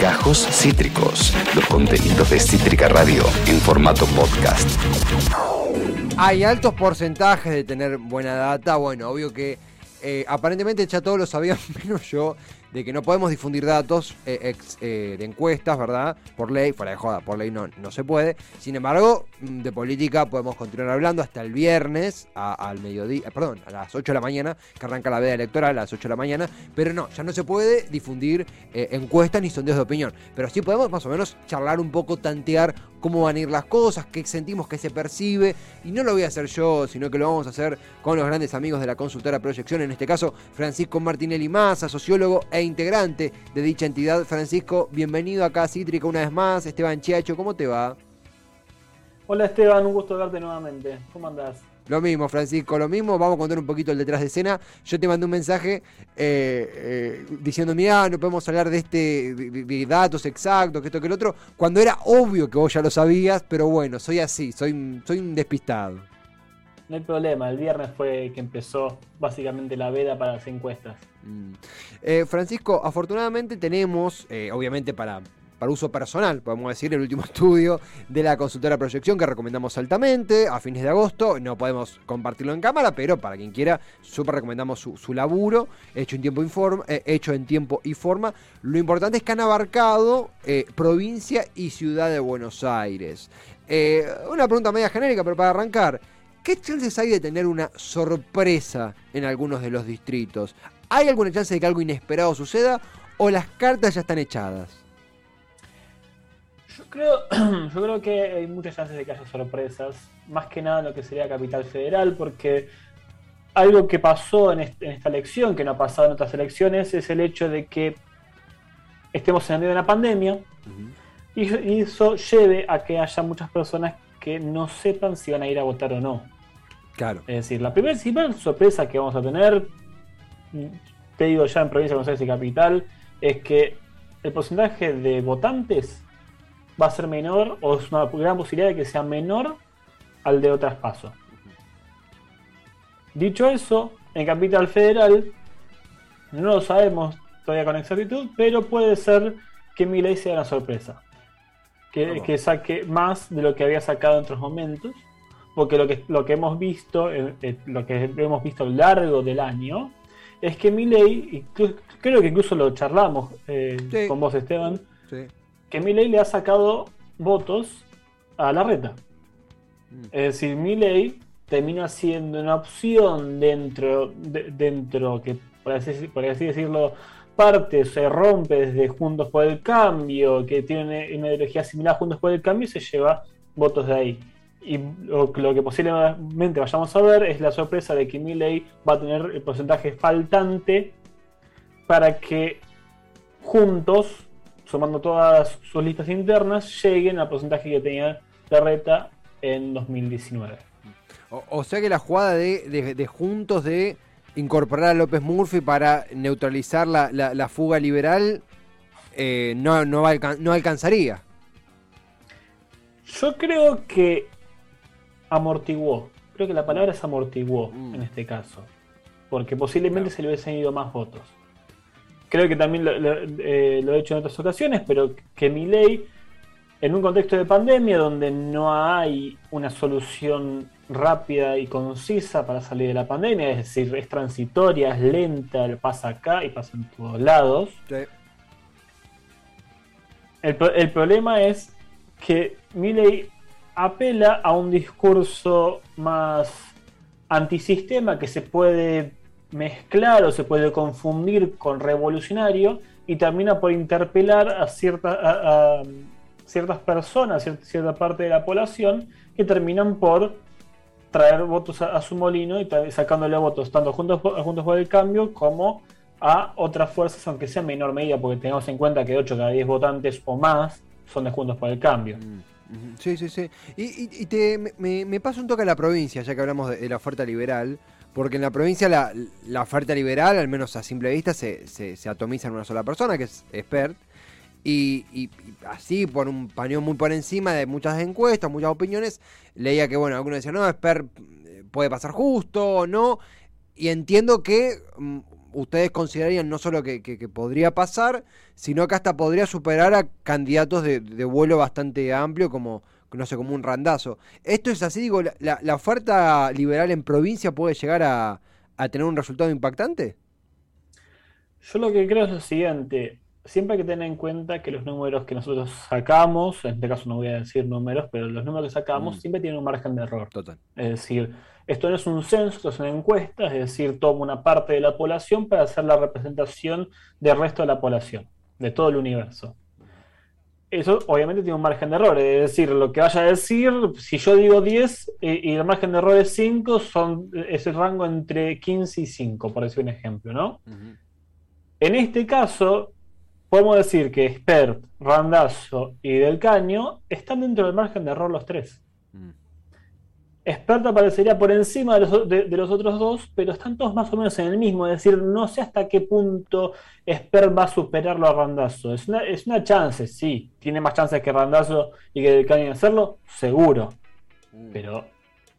Gajos Cítricos, los contenidos de Cítrica Radio en formato podcast. Hay altos porcentajes de tener buena data. Bueno, obvio que eh, aparentemente ya todos lo sabían, menos yo, de que no podemos difundir datos eh, eh, de encuestas, ¿verdad? Por ley, fuera de joda, por ley no, no se puede. Sin embargo, mm, de política podemos continuar hablando hasta el viernes al mediodía, perdón, a las 8 de la mañana, que arranca la veda electoral a las 8 de la mañana, pero no, ya no se puede difundir encuestas ni sondeos de opinión. Pero sí podemos más o menos charlar un poco, tantear cómo van a ir las cosas, qué sentimos que se percibe. Y no lo voy a hacer yo, sino que lo vamos a hacer con los grandes amigos de la consultora Proyección, en este caso Francisco Martinelli Maza, sociólogo e integrante de dicha entidad. Francisco, bienvenido acá a Cítrica una vez más. Esteban Chiacho, ¿cómo te va? Hola Esteban, un gusto verte nuevamente. ¿Cómo andás? Lo mismo, Francisco, lo mismo. Vamos a contar un poquito el detrás de escena. Yo te mandé un mensaje eh, eh, diciendo, mira, no podemos hablar de este de, datos exactos, que esto, que el otro, cuando era obvio que vos ya lo sabías, pero bueno, soy así, soy, soy un despistado. No hay problema, el viernes fue que empezó básicamente la veda para las encuestas. Mm. Eh, Francisco, afortunadamente tenemos, obviamente para para uso personal, podemos decir, el último estudio de la consultora Proyección que recomendamos altamente a fines de agosto. No podemos compartirlo en cámara, pero para quien quiera, súper recomendamos su, laburo, hecho en, tiempo eh, hecho en tiempo y forma. Lo importante es que han abarcado eh, provincia y ciudad de Buenos Aires. Eh, una pregunta media genérica, pero para arrancar. ¿Qué chances hay de tener una sorpresa en algunos de los distritos? ¿Hay alguna chance de que algo inesperado suceda o las cartas ya están echadas? Yo creo, yo creo que hay muchas chances de que haya sorpresas, más que nada en lo que sería Capital Federal, porque algo que pasó en, esta elección, que no ha pasado en otras elecciones, es el hecho de que estemos en medio de una pandemia y, eso lleve a que haya muchas personas que no sepan si van a ir a votar o no. Claro. Es decir, la primera, sorpresa que vamos a tener, te digo ya en provincia de Buenos Aires y capital, es que el porcentaje de votantes va a ser menor o es una gran posibilidad de que sea menor al de otras pasos. Dicho eso, en Capital Federal no lo sabemos todavía con exactitud, pero puede ser que mi ley sea una sorpresa. Que, saque más de lo que había sacado en otros momentos. Porque lo que, lo que hemos visto, eh, eh, lo que hemos visto a lo largo del año, es que mi ley, creo que incluso lo charlamos eh, con vos, Esteban, sí que Milley le ha sacado votos a la reta. Mm. Es decir, Milley termina siendo una opción dentro, dentro que, por así, decirlo, parte, se rompe desde Juntos por el Cambio, que tiene una ideología similar a Juntos por el Cambio, y se lleva votos de ahí. Y lo, que posiblemente vayamos a ver es la sorpresa de que Milley va a tener el porcentaje faltante para que juntos sumando todas sus listas internas, lleguen al porcentaje que tenía Terreta en 2019. O, sea que la jugada de, juntos de incorporar a López Murphy para neutralizar la, fuga liberal eh, no, no, no alcanzaría. Yo creo que amortiguó. Creo que la palabra es amortiguó mm. en este caso. Porque posiblemente se le hubiesen ido más votos creo que también eh, lo, he hecho en otras ocasiones, pero que mi ley, en un contexto de pandemia donde no hay una solución rápida y concisa para salir de la pandemia, es decir, es transitoria, es lenta, pasa acá y pasa en todos lados. El, el, problema es que Milley apela a un discurso más antisistema que se puede mezclar o se puede confundir con revolucionario y termina por interpelar a, cierta, ciertas personas, cierta, parte de la población que terminan por traer votos a, su molino y sacándole votos tanto juntos, juntos por el cambio como a otras fuerzas, aunque sea en menor medida, porque tenemos en cuenta que 8 cada 10 votantes o más son de Juntos por el Cambio. Mm, sí, sí, sí. Y, te, me, me, pasa un toque a la provincia, ya que hablamos de la oferta liberal. Porque en la provincia la, oferta liberal, al menos a simple vista, se, se, atomiza en una sola persona, que es expert. Y, así, por un pañón muy por encima de muchas encuestas, muchas opiniones, leía que, bueno, algunos decían, no, expert eh, puede pasar justo no. Y entiendo que mm, ustedes considerarían no solo que, podría pasar, sino que hasta podría superar a candidatos de, vuelo bastante amplio como, no sé, como un randazo. ¿Esto es así? Digo, ¿la, oferta liberal en provincia puede llegar a, a tener un resultado impactante? Yo lo que creo es lo siguiente, siempre hay que tener en cuenta que los números que nosotros sacamos, en este caso no voy a decir números, pero los números que sacamos mm. siempre tienen un margen de error. Total. Es decir, esto no es un censo, esto es una encuesta, es decir, toma una parte de la población para hacer la representación del resto de la población, de todo el universo. Eso obviamente tiene un margen de error, es decir, lo que vaya a decir, si yo digo 10 eh, y el margen de error es 5, son, es el rango entre 15 y 5, por decir un ejemplo, ¿no? En este caso, podemos decir que Expert, Randazo y Del Caño están dentro del margen de error los tres. Mm. Expert aparecería por encima de los, otros dos, pero están todos más o menos en el mismo. Es decir, no sé hasta qué punto Expert va a superarlo a Randazo. Es una, es una chance, sí. Tiene más chances que Randazo y que Del Caño hacerlo, seguro. Mm. Pero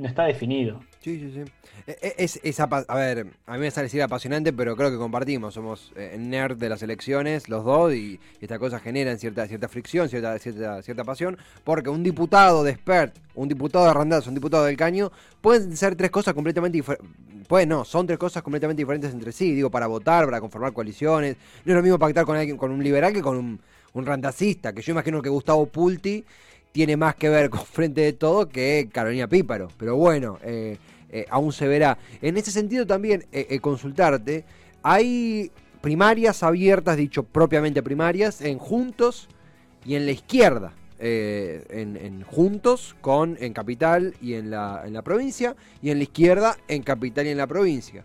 no está definido. Sí, sí, sí. E, e, es, a ver, a mí me sale decir apasionante, pero creo que compartimos. Somos eh, nerd de las elecciones, los dos, y, esta cosa genera cierta, cierta fricción, cierta, cierta, cierta pasión, porque un diputado de expert, un diputado de Randazzo, un diputado del Caño, pueden ser tres cosas completamente diferentes. Pues no, son tres cosas completamente diferentes entre sí. Digo, para votar, para conformar coaliciones. No es lo mismo pactar con alguien, con un liberal que con un, un randacista, que yo imagino que Gustavo Pulti tiene más que ver con Frente de Todo que Carolina Píparo. Pero bueno, eh, eh, aún se verá. En ese sentido también eh, eh, consultarte, hay primarias abiertas, dicho propiamente primarias, en Juntos y en la izquierda. en, Juntos con en Capital y en la, en la provincia, y en la izquierda en Capital y en la provincia.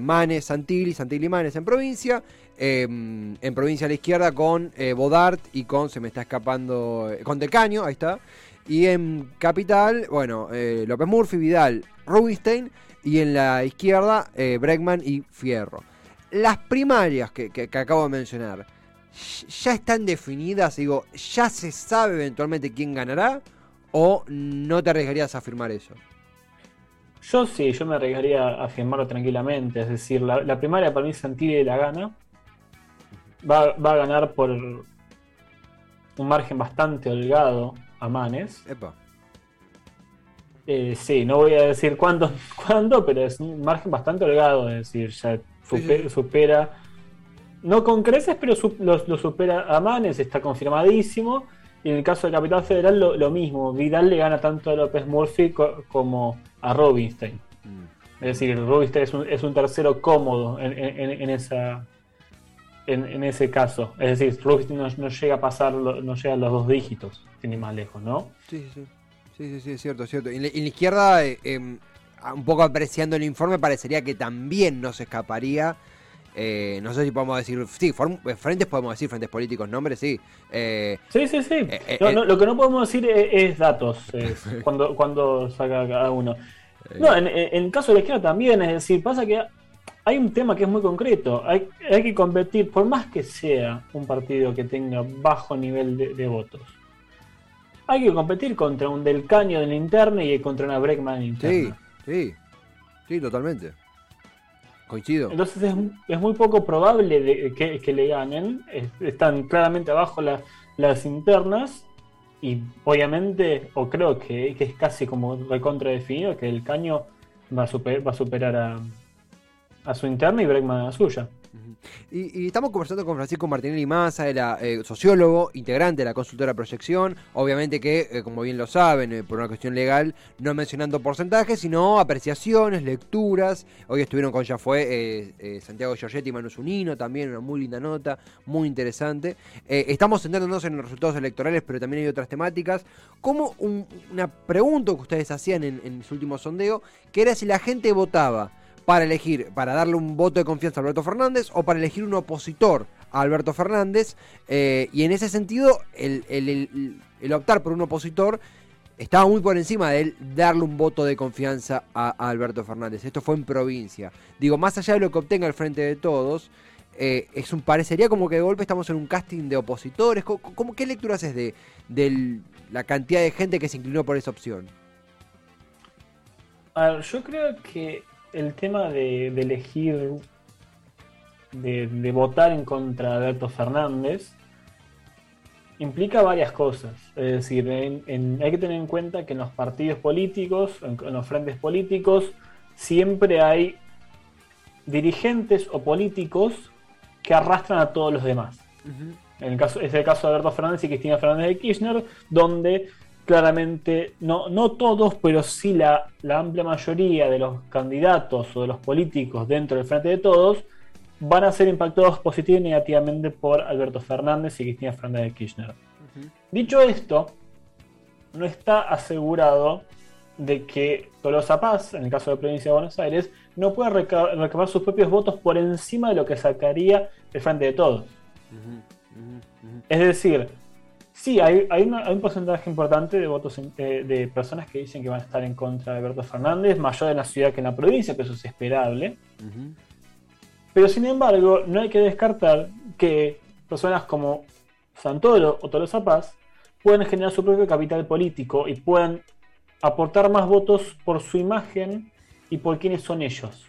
Manes, Santilli, Santilli Manes en provincia, en provincia a la izquierda con Bodart y con, se me está escapando, con Decaño, ahí está, y en Capital, bueno, eh, López Murphy, Vidal, Rubinstein. Y en la izquierda, eh, Bregman y Fierro. Las primarias que, acabo de mencionar, ¿ya están definidas? Digo, ¿ya se sabe eventualmente quién ganará? ¿O no te arriesgarías a afirmar eso? Yo sí, yo me arriesgaría a afirmarlo tranquilamente. Es decir, la, primaria para mí Santilli la gana. Va, va, a ganar por un margen bastante holgado a Manes. Eh, sí, no voy a decir cuándo, cuándo, pero es un margen bastante holgado, es decir, ya supera, no con creces, pero lo, supera a Manes, está confirmadísimo. Y en el caso de Capital Federal lo, mismo, Vidal le gana tanto a López Murphy como a Robinstein. Mm. Es decir, Robinstein es un, tercero cómodo en, esa, en, ese caso. Es decir, Rubinstein no, llega a pasar, no llega a los dos dígitos, tiene más lejos, ¿no? Sí, sí, sí, sí, es cierto, es cierto. Y en la, izquierda, eh, em, un poco apreciando el informe, parecería que también no se escaparía. Eh, no sé si podemos decir, sí, eh, frentes podemos decir, frentes políticos, nombres, sí. sí, sí, sí. lo que no podemos decir es, datos, cuando, cuando saca cada uno. No, en, en, el caso de la izquierda también, es decir, pasa que hay un tema que es muy concreto. Hay, que competir, por más que sea un partido que tenga bajo nivel de, votos. Hay que competir contra un Del Caño de la interna y contra una Breckman interna. Sí, sí, sí, totalmente. Coincido. Entonces es, muy poco probable que, le ganen. están claramente abajo las internas. Y obviamente, o creo que, es casi como recontra definido, que el caño va a superar a, a su interna y Bregman a la suya. Y, estamos conversando con Francisco Martinelli Massa, era eh, sociólogo, integrante de la consultora Proyección. Obviamente que, eh, como bien lo saben, eh, por una cuestión legal, no mencionando porcentajes, sino apreciaciones, lecturas. Hoy estuvieron con ya fue Santiago Giorgetti y Manu Zunino, también una muy linda nota, muy interesante. estamos centrándonos en los resultados electorales, pero también hay otras temáticas. Como una pregunta que ustedes hacían en, en su último sondeo, que era si la gente votaba para elegir, para darle un voto de confianza a Alberto Fernández o para elegir un opositor a Alberto Fernández. Eh, y en ese sentido, el, optar por un opositor estaba muy por encima de él darle un voto de confianza a, Alberto Fernández. Esto fue en provincia. Digo, más allá de lo que obtenga el frente de todos, eh, es un parecería como que de golpe estamos en un casting de opositores. ¿Cómo, ¿Qué lectura haces de, de la cantidad de gente que se inclinó por esa opción? Yo creo que el tema de, elegir de, votar en contra de Alberto Fernández implica varias cosas. Es decir, hay que tener en cuenta que en los partidos políticos, en, los frentes políticos, siempre hay dirigentes o políticos que arrastran a todos los demás. en el caso, es el caso de Alberto Fernández y Cristina Fernández de Kirchner, donde claramente, no, no todos, pero sí la, la amplia mayoría de los candidatos o de los políticos dentro del Frente de Todos van a ser impactados positivamente y negativamente por Alberto Fernández y Cristina Fernández de Kirchner. Dicho esto, no está asegurado de que Tolosa Paz, en el caso de la provincia de Buenos Aires, no pueda recabar sus propios votos por encima de lo que sacaría el Frente de Todos. Es decir, sí, hay, un porcentaje importante de votos de, personas que dicen que van a estar en contra de Alberto Fernández, mayor en la ciudad que en la provincia, que eso es esperable. Pero sin embargo, no hay que descartar que personas como Santoro o Tolosa Paz puedan generar su propio capital político y puedan aportar más votos por su imagen y por quiénes son ellos.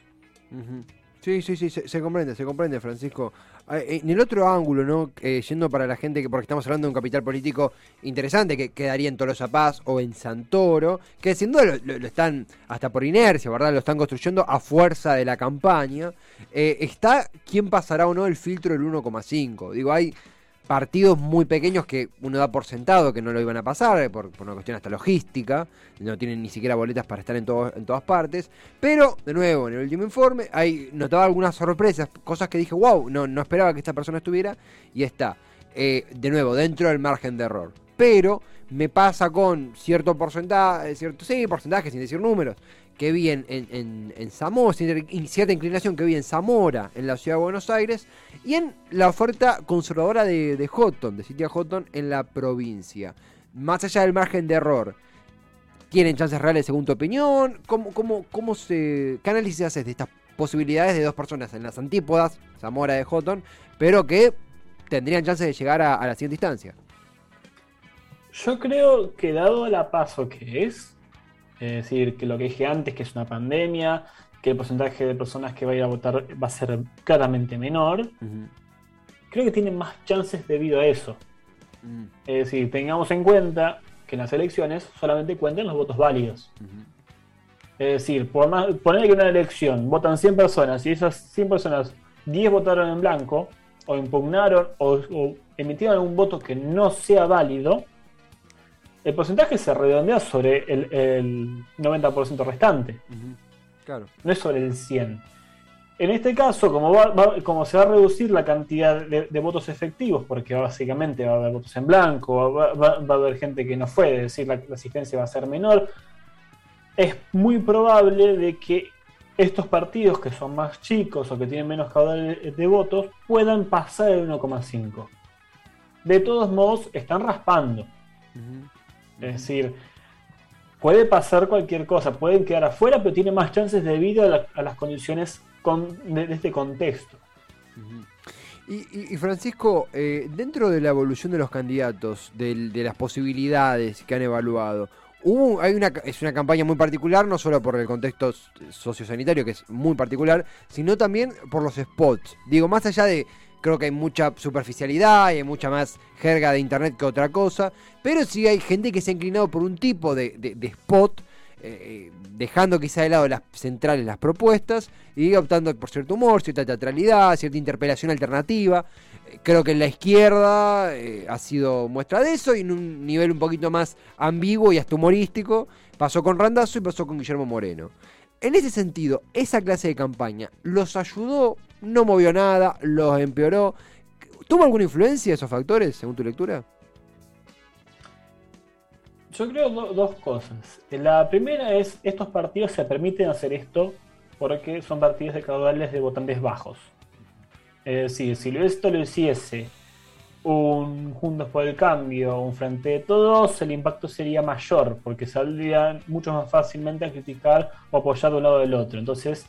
Sí, sí, sí, se, comprende, se comprende, Francisco. Ah, eh, en el otro ángulo, ¿no? Eh, yendo para la gente, que porque estamos hablando de un capital político interesante que quedaría en Tolosa Paz o en Santoro, que sin duda lo, están, hasta por inercia, ¿verdad? Lo están construyendo a fuerza de la campaña. Eh, está quién pasará o no el filtro del 1,5. Digo, hay partidos muy pequeños que uno da por sentado que no lo iban a pasar, eh, por, una cuestión hasta logística, no tienen ni siquiera boletas para estar en, en todas partes, pero de nuevo, en el último informe, hay notaba algunas sorpresas, cosas que dije, wow, no, no esperaba que esta persona estuviera, y está, eh, de nuevo, dentro del margen de error. Pero me pasa con cierto porcentaje, cierto, sí, porcentaje sin decir números, que vi en, en, Zamora, cierta inclinación que vi en Zamora, en la ciudad de Buenos Aires, y en la oferta conservadora de, de Houghton, de City Houghton, en la provincia. Más allá del margen de error, ¿tienen chances reales según tu opinión? ¿Cómo, cómo, cómo se, ¿Qué análisis haces de estas posibilidades de dos personas en las antípodas, Zamora de Houghton, pero que tendrían chances de llegar a, la siguiente instancia? Yo creo que dado la paso que es, es decir, que lo que dije antes, que es una pandemia, que el porcentaje de personas que va a ir a votar va a ser claramente menor, creo que tienen más chances debido a eso. Es decir, tengamos en cuenta que en las elecciones solamente cuentan los votos válidos. Es decir, por más, poner que en una elección votan 100 personas y esas 100 personas 10 votaron en blanco, o impugnaron, o emitieron un voto que no sea válido, el porcentaje se redondea sobre el, 90% restante. Claro. No es sobre el 100. En este caso, como, como se va a reducir la cantidad de, votos efectivos, porque básicamente va a haber votos en blanco, va, a haber gente que no fue, es decir, la, asistencia va a ser menor, es muy probable de que estos partidos que son más chicos o que tienen menos caudal de, votos puedan pasar el 1,5. De todos modos, están raspando. Es decir, puede pasar cualquier cosa, pueden quedar afuera, pero tiene más chances debido a, las condiciones de, este contexto. Y, Francisco, eh, dentro de la evolución de los candidatos, de, las posibilidades que han evaluado, hay una, es una campaña muy particular, no solo por el contexto sociosanitario, que es muy particular, sino también por los spots. Digo, más allá de creo que hay mucha superficialidad y hay mucha más jerga de internet que otra cosa, pero sí hay gente que se ha inclinado por un tipo de, spot, eh, dejando quizá de lado las centrales, las propuestas, y optando por cierto humor, cierta teatralidad, cierta interpelación alternativa. Eh, creo que en la izquierda eh, ha sido muestra de eso y en un nivel un poquito más ambiguo y hasta humorístico pasó con Randazo y pasó con Guillermo Moreno. En ese sentido, esa clase de campaña los ayudó no movió nada, los empeoró. ¿Tuvo alguna influencia esos factores, según tu lectura? Yo creo dos cosas. La primera es, estos partidos se permiten hacer esto porque son partidos de caudales de votantes bajos. Es decir, si esto lo hiciese un Juntos por el Cambio, un Frente de Todos, el impacto sería mayor, porque saldrían mucho más fácilmente a criticar o apoyar de un lado del otro. Entonces,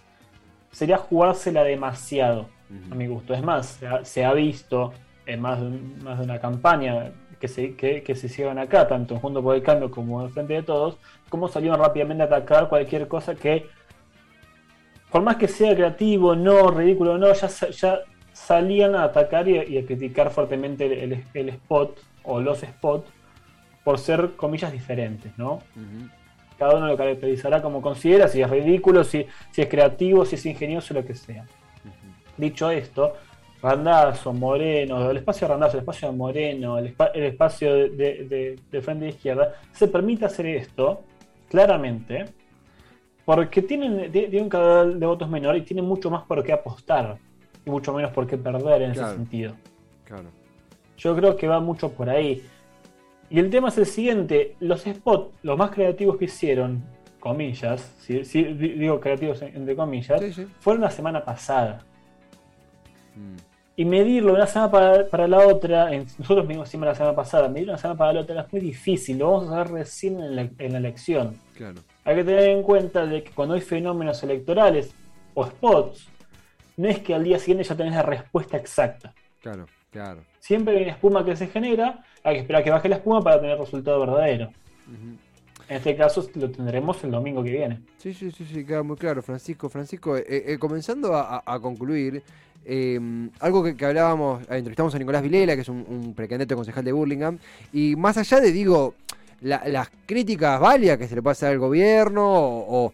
sería jugársela demasiado, a mi gusto. Es más, se ha, visto en más de, más de una campaña que se, que, se hicieron acá, tanto en Junto por el Cambio como en Frente de Todos, cómo salieron rápidamente a atacar cualquier cosa que, por más que sea creativo, no, ridículo, no, ya, ya salían a atacar y, a criticar fuertemente el, spot o los spots por ser comillas diferentes, ¿no? Cada uno lo caracterizará como considera, si es ridículo, si, si es creativo, si es ingenioso, lo que sea. Dicho esto, Randazo, Moreno, el espacio Randazo, el espacio de Moreno, el, espacio de, frente de izquierda, se permite hacer esto claramente porque tienen, tienen un caudal de votos menor y tienen mucho más por qué apostar y mucho menos por qué perder en ese sentido. Claro. Yo creo que va mucho por ahí. Y el tema es el siguiente: los spots, los más creativos que hicieron, comillas, si, digo creativos entre comillas, fueron la semana pasada. Mm. Y medirlo de una semana para, la otra, nosotros mismos hicimos la semana pasada, medirlo una semana para la otra es muy difícil, lo vamos a hacer recién en la, en la elección. Claro. Hay que tener en cuenta de que cuando hay fenómenos electorales o spots, no es que al día siguiente ya tenés la respuesta exacta. Claro, claro. Siempre hay una espuma que se genera, hay que esperar a que baje la espuma para tener resultado verdadero. En este caso lo tendremos el domingo que viene. Sí, sí, sí, sí queda muy claro, Francisco. Francisco, eh, eh, comenzando a, concluir, eh, algo que, hablábamos, entrevistamos a Nicolás Vilela, que es un, un precandidato concejal de Burlingame, y más allá de, digo, las críticas válidas que se le puede hacer al gobierno o,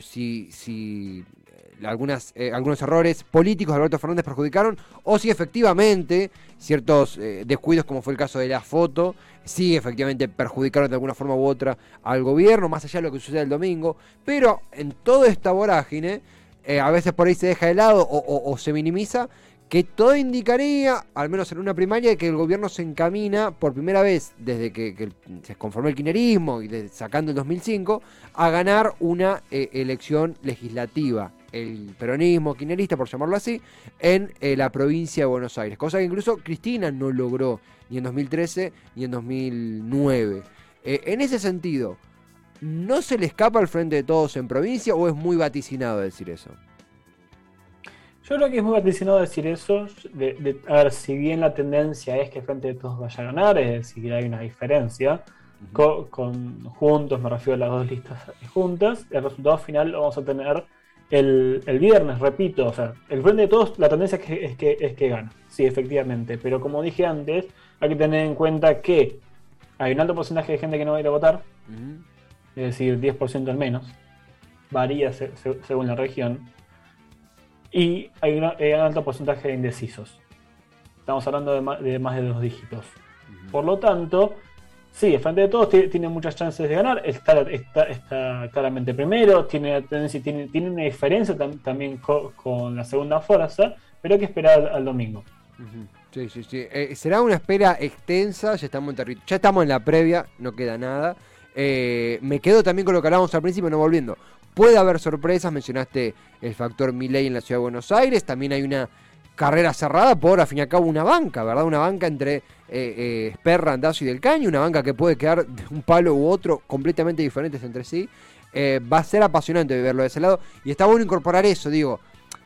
si, si eh, algunas, eh, algunos errores políticos de Alberto Fernández perjudicaron o si efectivamente ciertos eh, descuidos como fue el caso de la foto sí efectivamente perjudicaron de alguna forma u otra al gobierno más allá de lo que sucede el domingo pero en toda esta vorágine a veces por ahí se deja de lado o se minimiza que todo indicaría, al menos en una primaria, que el gobierno se encamina por primera vez desde que, se conformó el quinerismo y sacando el 2005 a ganar una eh, elección legislativa, el peronismo quinerista, por llamarlo así, en eh, la provincia de Buenos Aires, cosa que incluso Cristina no logró ni en 2013 ni en 2009. Eh, en ese sentido, ¿no se le escapa al frente de todos en provincia o es muy vaticinado decir eso? Yo creo que es muy vaticinado decir eso. De, a ver, si bien la tendencia es que Frente de Todos vaya a ganar, es decir, hay una diferencia. con, juntos, me refiero a las dos listas juntas, el resultado final lo vamos a tener el, viernes, repito. O sea, el Frente de Todos, la tendencia es que, es que, es que gana. Sí, efectivamente. Pero como dije antes, hay que tener en cuenta que hay un alto porcentaje de gente que no va a ir a votar. Es decir, 10% al menos. Varía según la región y hay, un alto porcentaje de indecisos. Estamos hablando de más de, dos dígitos. Por lo tanto, sí, frente de todos tiene, muchas chances de ganar. Está, está, claramente primero, tiene, tiene, tiene una diferencia también con, la segunda fuerza, pero hay que esperar al, domingo. Sí, sí, sí. Eh, será una espera extensa, ya estamos en ya estamos en la previa, no queda nada. Eh, me quedo también con lo que hablábamos al principio, no volviendo. Puede haber sorpresas, mencionaste el factor Miley en la ciudad de Buenos Aires, también hay una carrera cerrada por, a fin y al cabo, una banca, ¿verdad? Una banca entre eh, eh, Sperra, Andazo y Del Caño, una banca que puede quedar de un palo u otro completamente diferentes entre sí. Eh, va a ser apasionante verlo de ese lado y está bueno incorporar eso, digo,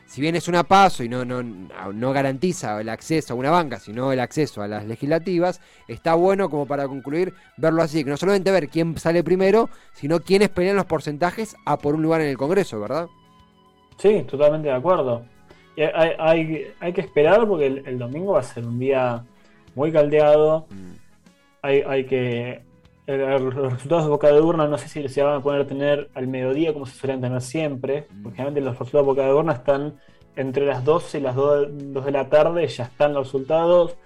si bien es una paso y no, no, no garantiza el acceso a una banca, sino el acceso a las legislativas, está bueno como para concluir verlo así, que no solamente ver quién sale primero, sino quiénes pelean los porcentajes a por un lugar en el Congreso, ¿verdad? Sí, totalmente de acuerdo. Hay, hay, que esperar porque el, domingo va a ser un día muy caldeado. Mm. Hay, hay que los resultados de boca de urna no sé si se van a poder tener al mediodía como se suelen tener siempre, mm. porque generalmente los resultados de boca de urna están entre las 12 y las 2, de la tarde, ya están los resultados.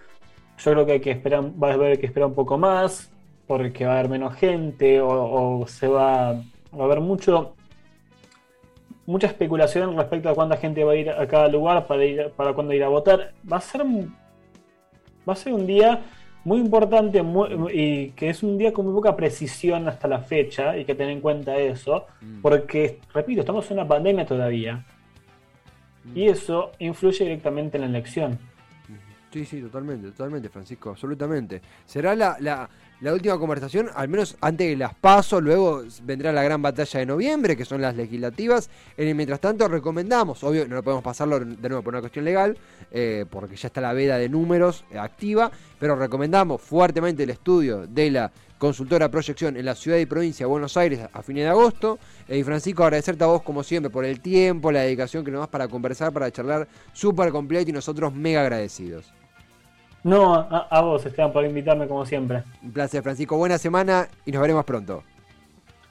Yo creo que hay que esperar, va a haber que esperar un poco más, porque va a haber menos gente, o, se va, a haber mucho mucha especulación respecto a cuánta gente va a ir a cada lugar para ir para cuándo ir a votar. Va a ser va a ser un día muy importante y que es un día con muy poca precisión hasta la fecha, y que tener en cuenta eso, mm. porque, repito, estamos en una pandemia todavía, mm. y eso influye directamente en la elección. Sí, sí, totalmente, totalmente, Francisco, absolutamente. Será la, la última conversación, al menos antes de las paso, luego vendrá la gran batalla de noviembre, que son las legislativas. En el mientras tanto, recomendamos, obvio, no podemos pasarlo de nuevo por una cuestión legal, eh, porque ya está la veda de números activa, pero recomendamos fuertemente el estudio de la consultora Proyección en la ciudad y provincia de Buenos Aires a fines de agosto. Eh, y Francisco, agradecerte a vos como siempre por el tiempo, la dedicación que nos das para conversar, para charlar súper completo y nosotros mega agradecidos. No, a, vos, Esteban, por invitarme como siempre. Un placer, Francisco. Buena semana y nos veremos pronto.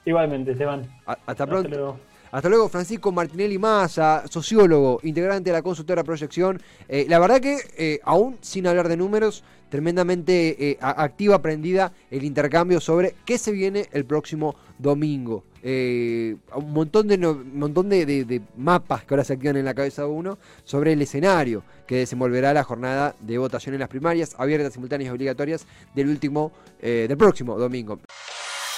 Igualmente, Esteban. hasta pronto. Hasta luego. Hasta luego, Francisco Martinelli Massa, sociólogo, integrante de la consultora Proyección. Eh, la verdad que, eh, aún sin hablar de números, tremendamente eh, activa, aprendida el intercambio sobre qué se viene el próximo domingo. un montón, de, montón de, mapas que ahora se activan en la cabeza de uno sobre el escenario que desenvolverá la jornada de votación en las primarias, abiertas, simultáneas y obligatorias del último, del próximo domingo.